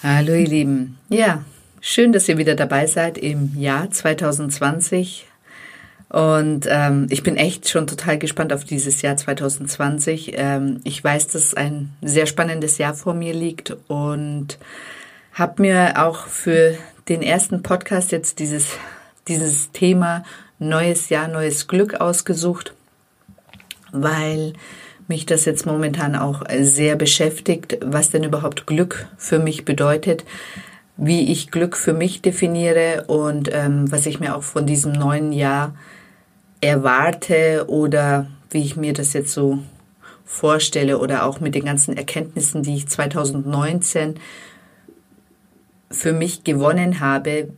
Hallo ihr Lieben. Ja, schön, dass ihr wieder dabei seid im Jahr 2020. Und ähm, ich bin echt schon total gespannt auf dieses Jahr 2020. Ähm, ich weiß, dass ein sehr spannendes Jahr vor mir liegt und habe mir auch für den ersten Podcast jetzt dieses, dieses Thema neues Jahr, neues Glück ausgesucht, weil mich das jetzt momentan auch sehr beschäftigt, was denn überhaupt Glück für mich bedeutet, wie ich Glück für mich definiere und ähm, was ich mir auch von diesem neuen Jahr erwarte oder wie ich mir das jetzt so vorstelle oder auch mit den ganzen Erkenntnissen, die ich 2019 für mich gewonnen habe,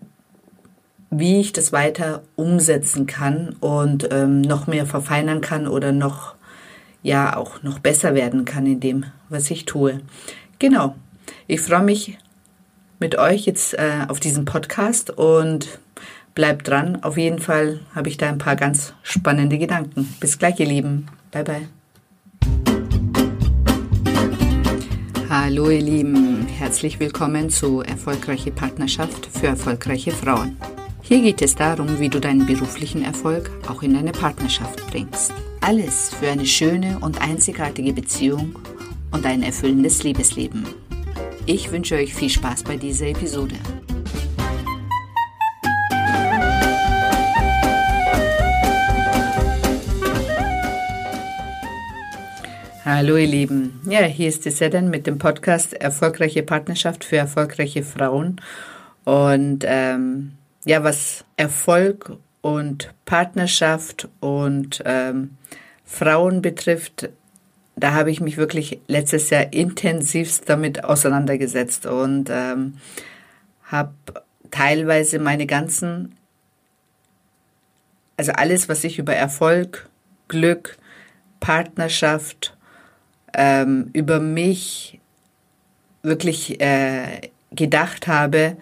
wie ich das weiter umsetzen kann und ähm, noch mehr verfeinern kann oder noch ja auch noch besser werden kann in dem, was ich tue. Genau. Ich freue mich mit euch jetzt äh, auf diesen Podcast und bleibt dran. Auf jeden Fall habe ich da ein paar ganz spannende Gedanken. Bis gleich, ihr Lieben. Bye bye. Hallo ihr Lieben, herzlich willkommen zu Erfolgreiche Partnerschaft für erfolgreiche Frauen. Hier geht es darum, wie du deinen beruflichen Erfolg auch in deine Partnerschaft bringst. Alles für eine schöne und einzigartige Beziehung und ein erfüllendes Liebesleben. Ich wünsche euch viel Spaß bei dieser Episode. Hallo ihr Lieben. Ja, hier ist die Sedan mit dem Podcast Erfolgreiche Partnerschaft für erfolgreiche Frauen. Und ähm, ja, was Erfolg und Partnerschaft und ähm, Frauen betrifft, da habe ich mich wirklich letztes Jahr intensivst damit auseinandergesetzt und ähm, habe teilweise meine ganzen, also alles, was ich über Erfolg, Glück, Partnerschaft, ähm, über mich wirklich äh, gedacht habe,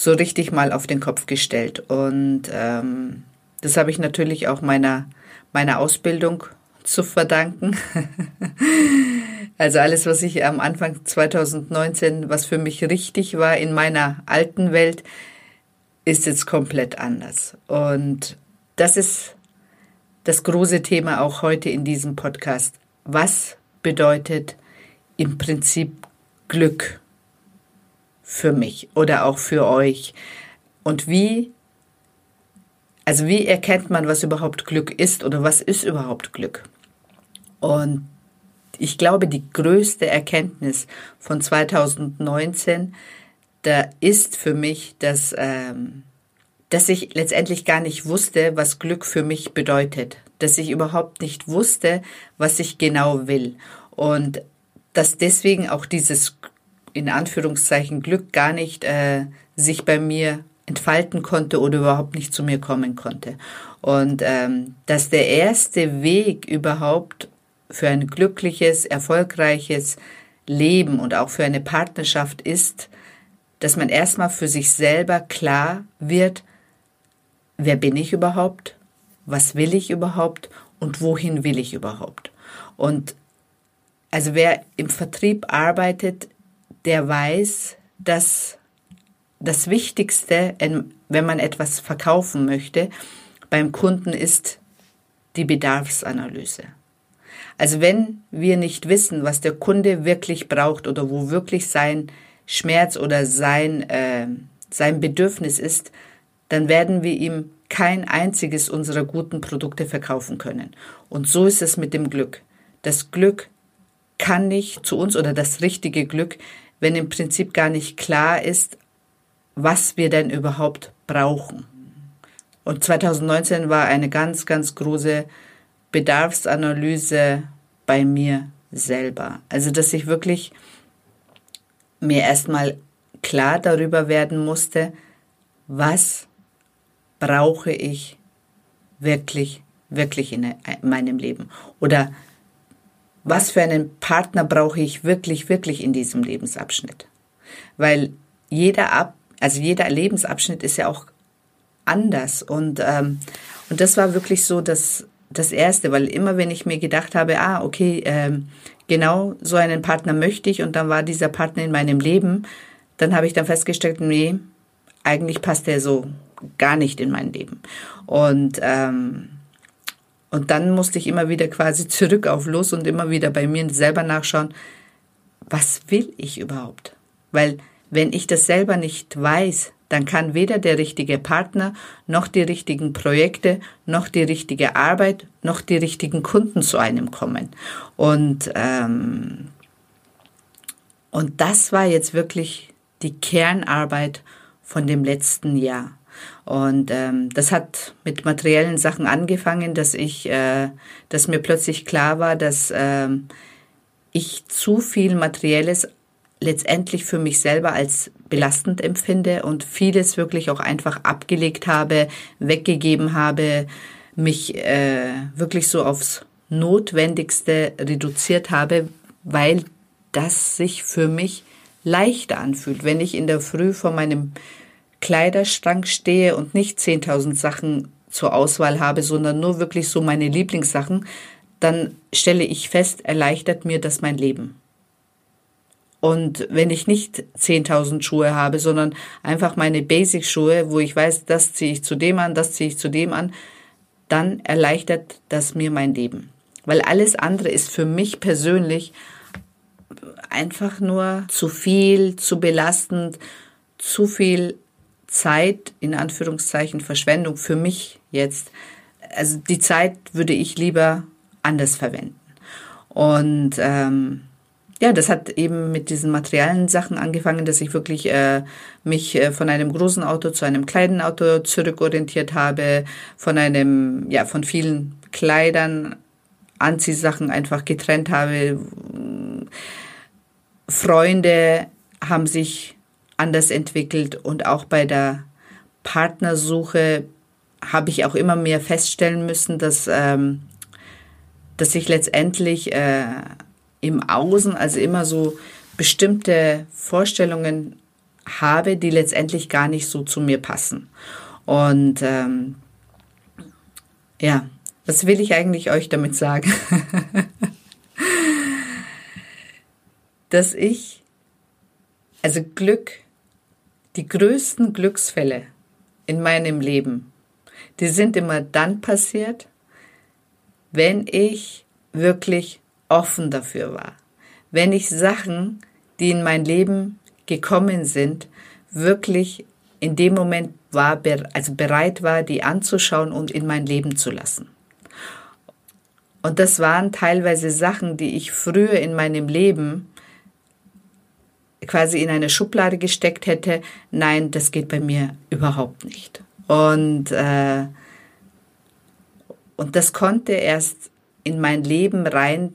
so richtig mal auf den Kopf gestellt. Und ähm, das habe ich natürlich auch meiner, meiner Ausbildung zu verdanken. also alles, was ich am Anfang 2019, was für mich richtig war in meiner alten Welt, ist jetzt komplett anders. Und das ist das große Thema auch heute in diesem Podcast. Was bedeutet im Prinzip Glück für mich oder auch für euch? Und wie, also wie erkennt man, was überhaupt Glück ist oder was ist überhaupt Glück? Und ich glaube, die größte Erkenntnis von 2019, da ist für mich, dass, ähm, dass ich letztendlich gar nicht wusste, was Glück für mich bedeutet. Dass ich überhaupt nicht wusste, was ich genau will. Und dass deswegen auch dieses in Anführungszeichen Glück gar nicht äh, sich bei mir entfalten konnte oder überhaupt nicht zu mir kommen konnte. Und ähm, dass der erste Weg überhaupt für ein glückliches, erfolgreiches Leben und auch für eine Partnerschaft ist, dass man erstmal für sich selber klar wird, wer bin ich überhaupt, was will ich überhaupt und wohin will ich überhaupt. Und also wer im Vertrieb arbeitet, der weiß, dass das Wichtigste, wenn man etwas verkaufen möchte, beim Kunden ist die Bedarfsanalyse. Also wenn wir nicht wissen, was der Kunde wirklich braucht oder wo wirklich sein Schmerz oder sein, äh, sein Bedürfnis ist, dann werden wir ihm kein einziges unserer guten Produkte verkaufen können. Und so ist es mit dem Glück. Das Glück kann nicht zu uns oder das richtige Glück, wenn im Prinzip gar nicht klar ist, was wir denn überhaupt brauchen. Und 2019 war eine ganz, ganz große Bedarfsanalyse bei mir selber. Also, dass ich wirklich mir erstmal klar darüber werden musste, was brauche ich wirklich, wirklich in meinem Leben? Oder was für einen Partner brauche ich wirklich, wirklich in diesem Lebensabschnitt? Weil jeder Ab, also jeder Lebensabschnitt ist ja auch anders und ähm, und das war wirklich so, dass das Erste, weil immer wenn ich mir gedacht habe, ah, okay, ähm, genau so einen Partner möchte ich und dann war dieser Partner in meinem Leben, dann habe ich dann festgestellt, nee, eigentlich passt der so gar nicht in mein Leben. Und, ähm, und dann musste ich immer wieder quasi zurück auf los und immer wieder bei mir selber nachschauen, was will ich überhaupt? Weil wenn ich das selber nicht weiß, dann kann weder der richtige Partner, noch die richtigen Projekte, noch die richtige Arbeit, noch die richtigen Kunden zu einem kommen. Und, ähm, und das war jetzt wirklich die Kernarbeit von dem letzten Jahr. Und ähm, das hat mit materiellen Sachen angefangen, dass ich, äh, dass mir plötzlich klar war, dass äh, ich zu viel Materielles letztendlich für mich selber als belastend empfinde und vieles wirklich auch einfach abgelegt habe, weggegeben habe, mich äh, wirklich so aufs Notwendigste reduziert habe, weil das sich für mich leichter anfühlt. Wenn ich in der Früh vor meinem Kleiderschrank stehe und nicht 10.000 Sachen zur Auswahl habe, sondern nur wirklich so meine Lieblingssachen, dann stelle ich fest, erleichtert mir das mein Leben. Und wenn ich nicht 10.000 Schuhe habe, sondern einfach meine Basic-Schuhe, wo ich weiß, das ziehe ich zu dem an, das ziehe ich zu dem an, dann erleichtert das mir mein Leben. Weil alles andere ist für mich persönlich einfach nur zu viel, zu belastend, zu viel Zeit, in Anführungszeichen Verschwendung für mich jetzt. Also die Zeit würde ich lieber anders verwenden. Und ähm, ja, das hat eben mit diesen materiellen Sachen angefangen, dass ich wirklich äh, mich äh, von einem großen Auto zu einem kleinen Auto zurückorientiert habe, von einem, ja, von vielen Kleidern, Anziehsachen einfach getrennt habe. Freunde haben sich anders entwickelt und auch bei der Partnersuche habe ich auch immer mehr feststellen müssen, dass, ähm, dass ich letztendlich äh, im Außen, also immer so bestimmte Vorstellungen habe, die letztendlich gar nicht so zu mir passen. Und ähm, ja, was will ich eigentlich euch damit sagen? Dass ich, also Glück, die größten Glücksfälle in meinem Leben, die sind immer dann passiert, wenn ich wirklich offen dafür war. Wenn ich Sachen, die in mein Leben gekommen sind, wirklich in dem Moment war, also bereit war, die anzuschauen und in mein Leben zu lassen. Und das waren teilweise Sachen, die ich früher in meinem Leben quasi in eine Schublade gesteckt hätte. Nein, das geht bei mir überhaupt nicht. Und, äh, und das konnte erst in mein Leben rein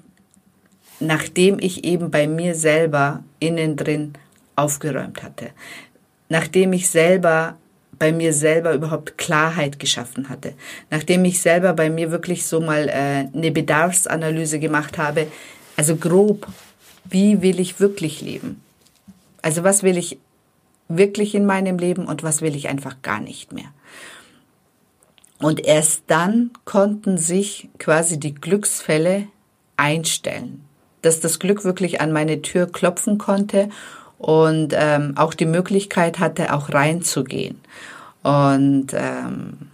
nachdem ich eben bei mir selber innen drin aufgeräumt hatte, nachdem ich selber bei mir selber überhaupt Klarheit geschaffen hatte, nachdem ich selber bei mir wirklich so mal äh, eine Bedarfsanalyse gemacht habe, also grob, wie will ich wirklich leben? Also was will ich wirklich in meinem Leben und was will ich einfach gar nicht mehr? Und erst dann konnten sich quasi die Glücksfälle einstellen dass das Glück wirklich an meine Tür klopfen konnte und ähm, auch die Möglichkeit hatte, auch reinzugehen. Und ähm,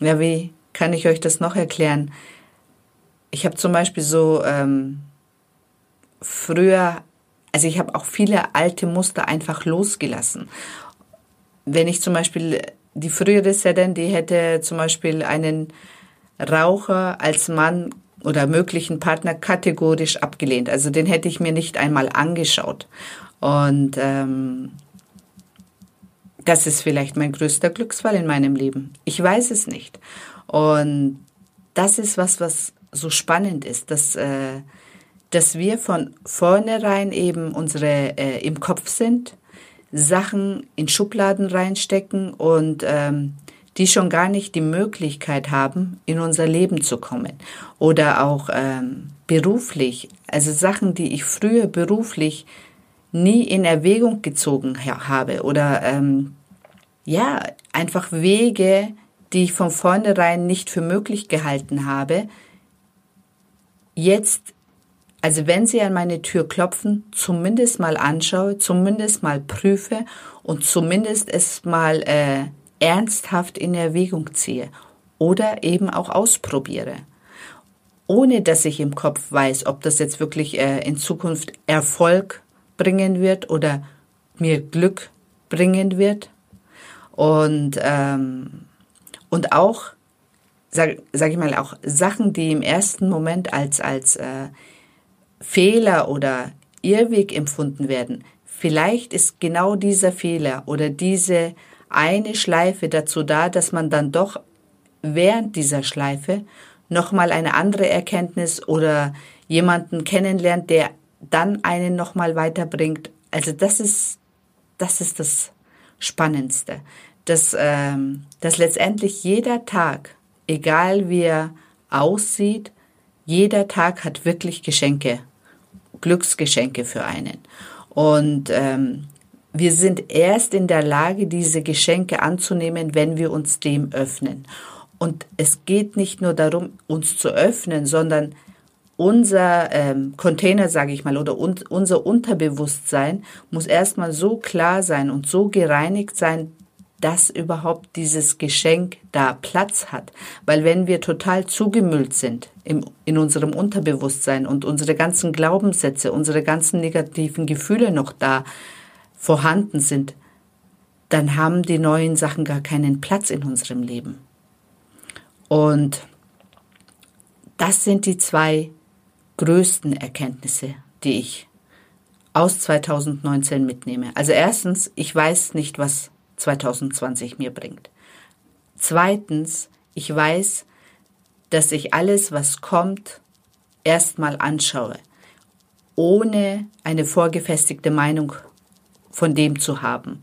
ja, wie kann ich euch das noch erklären? Ich habe zum Beispiel so ähm, früher, also ich habe auch viele alte Muster einfach losgelassen. Wenn ich zum Beispiel die frühere Sedan, die hätte zum Beispiel einen Raucher als Mann oder möglichen Partner kategorisch abgelehnt. Also den hätte ich mir nicht einmal angeschaut. Und ähm, das ist vielleicht mein größter Glücksfall in meinem Leben. Ich weiß es nicht. Und das ist was, was so spannend ist, dass, äh, dass wir von vornherein eben unsere äh, im Kopf sind, Sachen in Schubladen reinstecken und ähm, die schon gar nicht die Möglichkeit haben, in unser Leben zu kommen. Oder auch ähm, beruflich, also Sachen, die ich früher beruflich nie in Erwägung gezogen habe. Oder ähm, ja, einfach Wege, die ich von vornherein nicht für möglich gehalten habe, jetzt Also wenn Sie an meine Tür klopfen, zumindest mal anschaue, zumindest mal prüfe und zumindest es mal äh, ernsthaft in Erwägung ziehe oder eben auch ausprobiere. Ohne dass ich im Kopf weiß, ob das jetzt wirklich äh, in Zukunft Erfolg bringen wird oder mir Glück bringen wird. Und, ähm, und auch, sag, sag ich mal, auch Sachen, die im ersten Moment als, als äh, Fehler oder Irrweg empfunden werden. Vielleicht ist genau dieser Fehler oder diese eine Schleife dazu da, dass man dann doch während dieser Schleife nochmal eine andere Erkenntnis oder jemanden kennenlernt, der dann einen nochmal weiterbringt. Also das ist, das ist das Spannendste, dass, ähm, dass letztendlich jeder Tag, egal wie er aussieht, jeder Tag hat wirklich Geschenke, Glücksgeschenke für einen. Und ähm, wir sind erst in der Lage, diese Geschenke anzunehmen, wenn wir uns dem öffnen. Und es geht nicht nur darum, uns zu öffnen, sondern unser ähm, Container, sage ich mal, oder un unser Unterbewusstsein muss erstmal so klar sein und so gereinigt sein, dass überhaupt dieses Geschenk da Platz hat. Weil wenn wir total zugemüllt sind im, in unserem Unterbewusstsein und unsere ganzen Glaubenssätze, unsere ganzen negativen Gefühle noch da vorhanden sind, dann haben die neuen Sachen gar keinen Platz in unserem Leben. Und das sind die zwei größten Erkenntnisse, die ich aus 2019 mitnehme. Also erstens, ich weiß nicht, was 2020 mir bringt. Zweitens, ich weiß, dass ich alles, was kommt, erstmal anschaue, ohne eine vorgefestigte Meinung von dem zu haben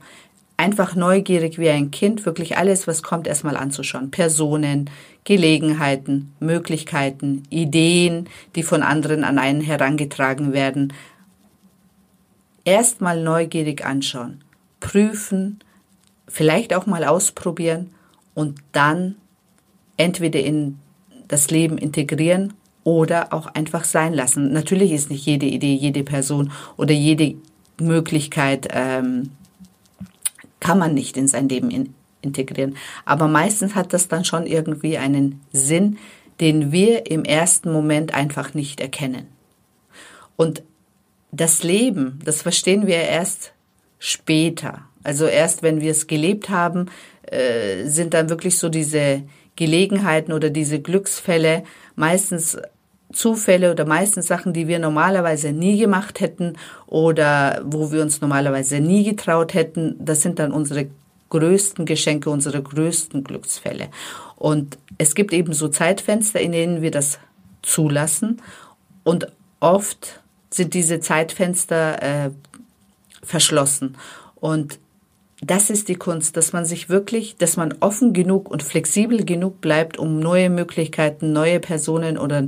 einfach neugierig wie ein Kind, wirklich alles, was kommt, erstmal anzuschauen. Personen, Gelegenheiten, Möglichkeiten, Ideen, die von anderen an einen herangetragen werden. Erstmal neugierig anschauen, prüfen, vielleicht auch mal ausprobieren und dann entweder in das Leben integrieren oder auch einfach sein lassen. Natürlich ist nicht jede Idee, jede Person oder jede Möglichkeit ähm, kann man nicht in sein Leben in, integrieren. Aber meistens hat das dann schon irgendwie einen Sinn, den wir im ersten Moment einfach nicht erkennen. Und das Leben, das verstehen wir erst später. Also erst wenn wir es gelebt haben, äh, sind dann wirklich so diese Gelegenheiten oder diese Glücksfälle meistens Zufälle oder meistens Sachen, die wir normalerweise nie gemacht hätten oder wo wir uns normalerweise nie getraut hätten. Das sind dann unsere größten Geschenke, unsere größten Glücksfälle. Und es gibt eben so Zeitfenster, in denen wir das zulassen. Und oft sind diese Zeitfenster äh, verschlossen. Und das ist die Kunst, dass man sich wirklich, dass man offen genug und flexibel genug bleibt, um neue Möglichkeiten, neue Personen oder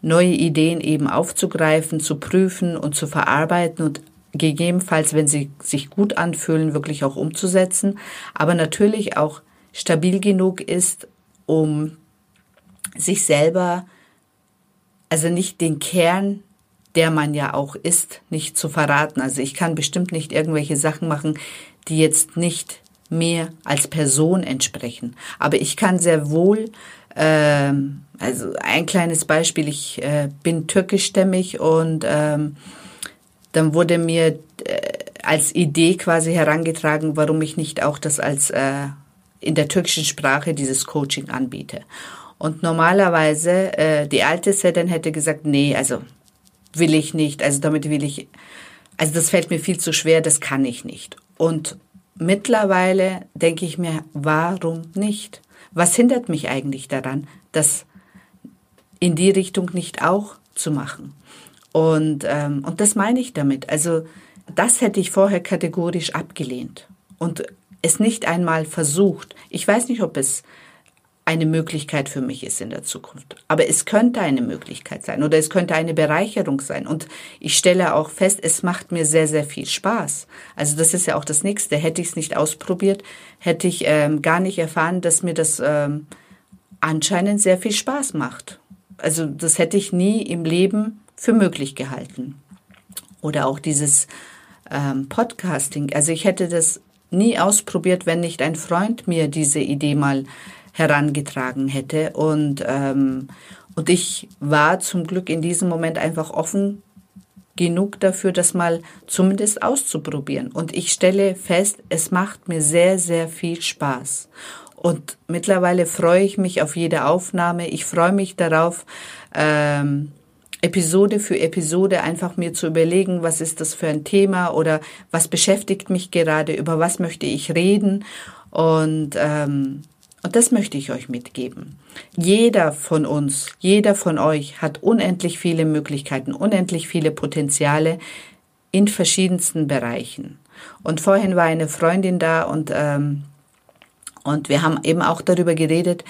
neue Ideen eben aufzugreifen, zu prüfen und zu verarbeiten und gegebenenfalls, wenn sie sich gut anfühlen, wirklich auch umzusetzen, aber natürlich auch stabil genug ist, um sich selber, also nicht den Kern, der man ja auch ist, nicht zu verraten. Also ich kann bestimmt nicht irgendwelche Sachen machen, die jetzt nicht mir als Person entsprechen. Aber ich kann sehr wohl ähm, also ein kleines Beispiel, ich äh, bin türkischstämmig und ähm, dann wurde mir äh, als Idee quasi herangetragen, warum ich nicht auch das als äh, in der türkischen Sprache dieses Coaching anbiete. Und normalerweise äh, die alte Sedan hätte gesagt, nee, also will ich nicht, also damit will ich, also das fällt mir viel zu schwer, das kann ich nicht. Und mittlerweile denke ich mir, warum nicht? Was hindert mich eigentlich daran, das in die Richtung nicht auch zu machen? Und, ähm, und das meine ich damit. Also das hätte ich vorher kategorisch abgelehnt und es nicht einmal versucht. Ich weiß nicht, ob es eine Möglichkeit für mich ist in der Zukunft. Aber es könnte eine Möglichkeit sein oder es könnte eine Bereicherung sein. Und ich stelle auch fest, es macht mir sehr, sehr viel Spaß. Also das ist ja auch das Nächste. Hätte ich es nicht ausprobiert, hätte ich ähm, gar nicht erfahren, dass mir das ähm, anscheinend sehr viel Spaß macht. Also das hätte ich nie im Leben für möglich gehalten. Oder auch dieses ähm, Podcasting. Also ich hätte das nie ausprobiert, wenn nicht ein Freund mir diese Idee mal herangetragen hätte. Und, ähm, und ich war zum Glück in diesem Moment einfach offen genug dafür, das mal zumindest auszuprobieren. Und ich stelle fest, es macht mir sehr, sehr viel Spaß. Und mittlerweile freue ich mich auf jede Aufnahme. Ich freue mich darauf, ähm, Episode für Episode einfach mir zu überlegen, was ist das für ein Thema oder was beschäftigt mich gerade, über was möchte ich reden. Und ähm, und das möchte ich euch mitgeben. Jeder von uns, jeder von euch hat unendlich viele Möglichkeiten, unendlich viele Potenziale in verschiedensten Bereichen. Und vorhin war eine Freundin da und, ähm, und wir haben eben auch darüber geredet,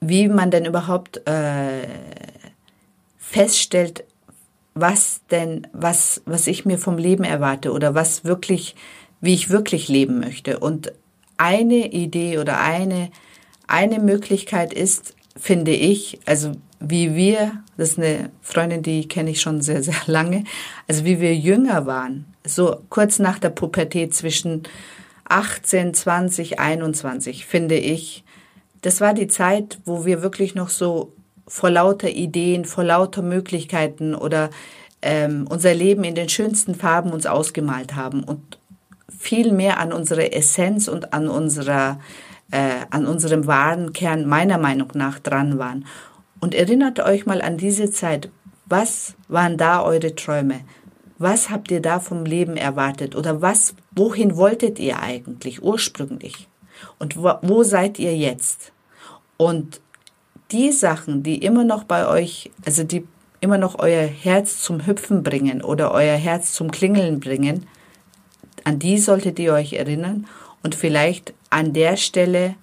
wie man denn überhaupt äh, feststellt, was denn, was, was ich mir vom Leben erwarte oder was wirklich, wie ich wirklich leben möchte. Und eine Idee oder eine, eine Möglichkeit ist, finde ich, also wie wir, das ist eine Freundin, die kenne ich schon sehr, sehr lange, also wie wir jünger waren, so kurz nach der Pubertät zwischen 18, 20, 21, finde ich, das war die Zeit, wo wir wirklich noch so vor lauter Ideen, vor lauter Möglichkeiten oder ähm, unser Leben in den schönsten Farben uns ausgemalt haben und viel mehr an unsere Essenz und an unserer äh, an unserem wahren Kern meiner Meinung nach dran waren. Und erinnert euch mal an diese Zeit. Was waren da eure Träume? Was habt ihr da vom Leben erwartet? Oder was, wohin wolltet ihr eigentlich ursprünglich? Und wo, wo seid ihr jetzt? Und die Sachen, die immer noch bei euch, also die immer noch euer Herz zum Hüpfen bringen oder euer Herz zum Klingeln bringen, an die solltet ihr euch erinnern und vielleicht an der Stelle,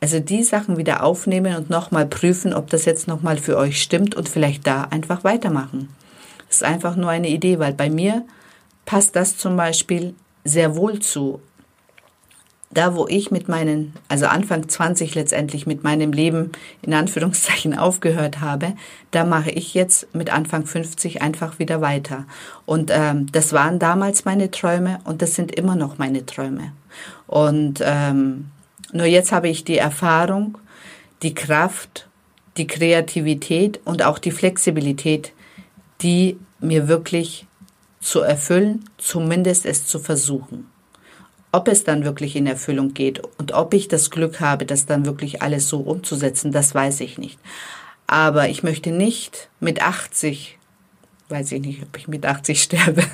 also die Sachen wieder aufnehmen und nochmal prüfen, ob das jetzt nochmal für euch stimmt und vielleicht da einfach weitermachen. Das ist einfach nur eine Idee, weil bei mir passt das zum Beispiel sehr wohl zu da wo ich mit meinen, also Anfang 20 letztendlich mit meinem Leben in Anführungszeichen aufgehört habe, da mache ich jetzt mit Anfang 50 einfach wieder weiter. Und ähm, das waren damals meine Träume und das sind immer noch meine Träume. Und ähm, nur jetzt habe ich die Erfahrung, die Kraft, die Kreativität und auch die Flexibilität, die mir wirklich zu erfüllen, zumindest es zu versuchen. Ob es dann wirklich in Erfüllung geht und ob ich das Glück habe, das dann wirklich alles so umzusetzen, das weiß ich nicht. Aber ich möchte nicht mit 80, weiß ich nicht, ob ich mit 80 sterbe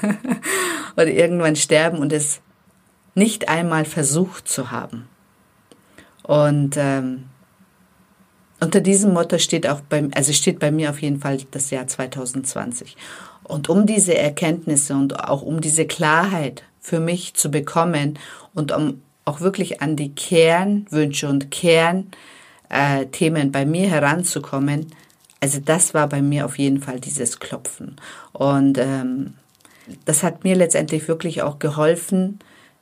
oder irgendwann sterben und es nicht einmal versucht zu haben. Und ähm, unter diesem Motto steht auch bei, also steht bei mir auf jeden Fall das Jahr 2020. Und um diese Erkenntnisse und auch um diese Klarheit für mich zu bekommen und um auch wirklich an die Kernwünsche und Kernthemen äh, bei mir heranzukommen, also das war bei mir auf jeden Fall dieses Klopfen. Und ähm, das hat mir letztendlich wirklich auch geholfen,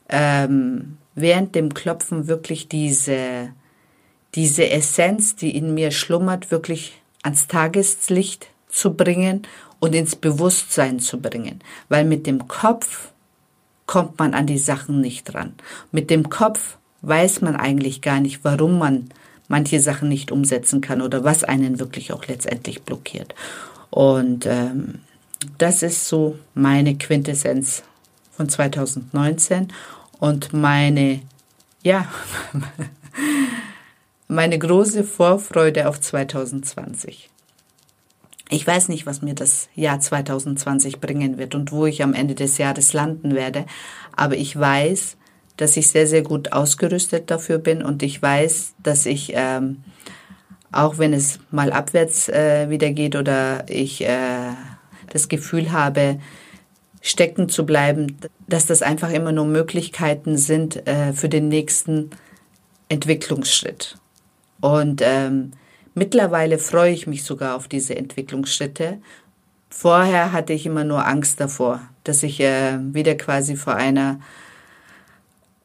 ähm, während dem Klopfen wirklich diese, diese Essenz, die in mir schlummert, wirklich ans Tageslicht zu bringen und ins Bewusstsein zu bringen. Weil mit dem Kopf kommt man an die Sachen nicht ran. Mit dem Kopf weiß man eigentlich gar nicht, warum man manche Sachen nicht umsetzen kann oder was einen wirklich auch letztendlich blockiert. Und ähm, das ist so meine Quintessenz von 2019 und meine, ja, meine große Vorfreude auf 2020. Ich weiß nicht, was mir das Jahr 2020 bringen wird und wo ich am Ende des Jahres landen werde, aber ich weiß, dass ich sehr, sehr gut ausgerüstet dafür bin und ich weiß, dass ich, ähm, auch wenn es mal abwärts äh, wieder geht oder ich äh, das Gefühl habe, stecken zu bleiben, dass das einfach immer nur Möglichkeiten sind äh, für den nächsten Entwicklungsschritt. Und ähm, Mittlerweile freue ich mich sogar auf diese Entwicklungsschritte. Vorher hatte ich immer nur Angst davor, dass ich äh, wieder quasi vor einer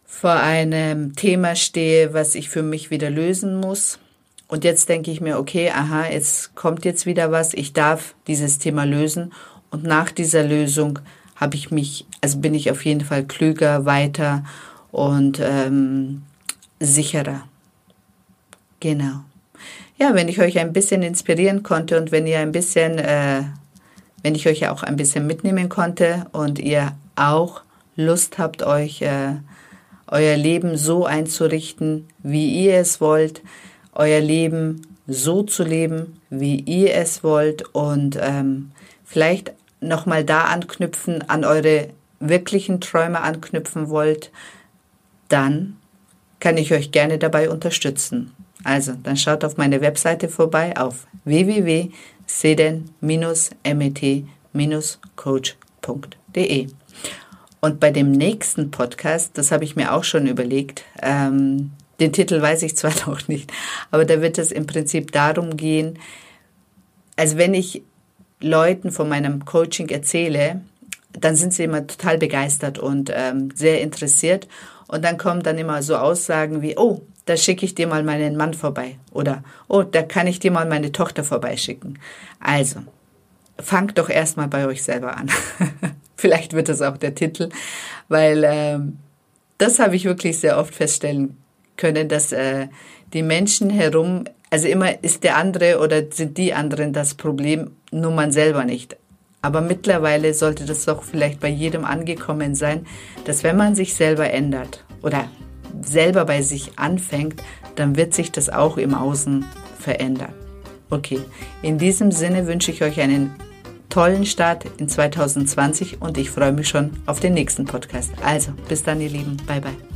vor einem Thema stehe, was ich für mich wieder lösen muss. und jetzt denke ich mir, okay, aha, jetzt kommt jetzt wieder was, ich darf dieses Thema lösen. Und nach dieser Lösung habe ich mich, also bin ich auf jeden Fall klüger, weiter und ähm, sicherer. Genau. Ja, wenn ich euch ein bisschen inspirieren konnte und wenn ihr ein bisschen, äh, wenn ich euch auch ein bisschen mitnehmen konnte und ihr auch Lust habt, euch äh, euer Leben so einzurichten, wie ihr es wollt, euer Leben so zu leben, wie ihr es wollt und ähm, vielleicht nochmal da anknüpfen, an eure wirklichen Träume anknüpfen wollt, dann kann ich euch gerne dabei unterstützen. Also, dann schaut auf meine Webseite vorbei auf www.seden-met-coach.de. Und bei dem nächsten Podcast, das habe ich mir auch schon überlegt, ähm, den Titel weiß ich zwar noch nicht, aber da wird es im Prinzip darum gehen, als wenn ich Leuten von meinem Coaching erzähle, dann sind sie immer total begeistert und ähm, sehr interessiert. Und dann kommen dann immer so Aussagen wie, oh, da schicke ich dir mal meinen Mann vorbei. Oder, oh, da kann ich dir mal meine Tochter vorbeischicken. Also, fangt doch erstmal bei euch selber an. Vielleicht wird das auch der Titel, weil ähm, das habe ich wirklich sehr oft feststellen können, dass äh, die Menschen herum, also immer ist der andere oder sind die anderen das Problem, nur man selber nicht. Aber mittlerweile sollte das doch vielleicht bei jedem angekommen sein, dass wenn man sich selber ändert oder selber bei sich anfängt, dann wird sich das auch im Außen verändern. Okay, in diesem Sinne wünsche ich euch einen tollen Start in 2020 und ich freue mich schon auf den nächsten Podcast. Also, bis dann, ihr Lieben. Bye, bye.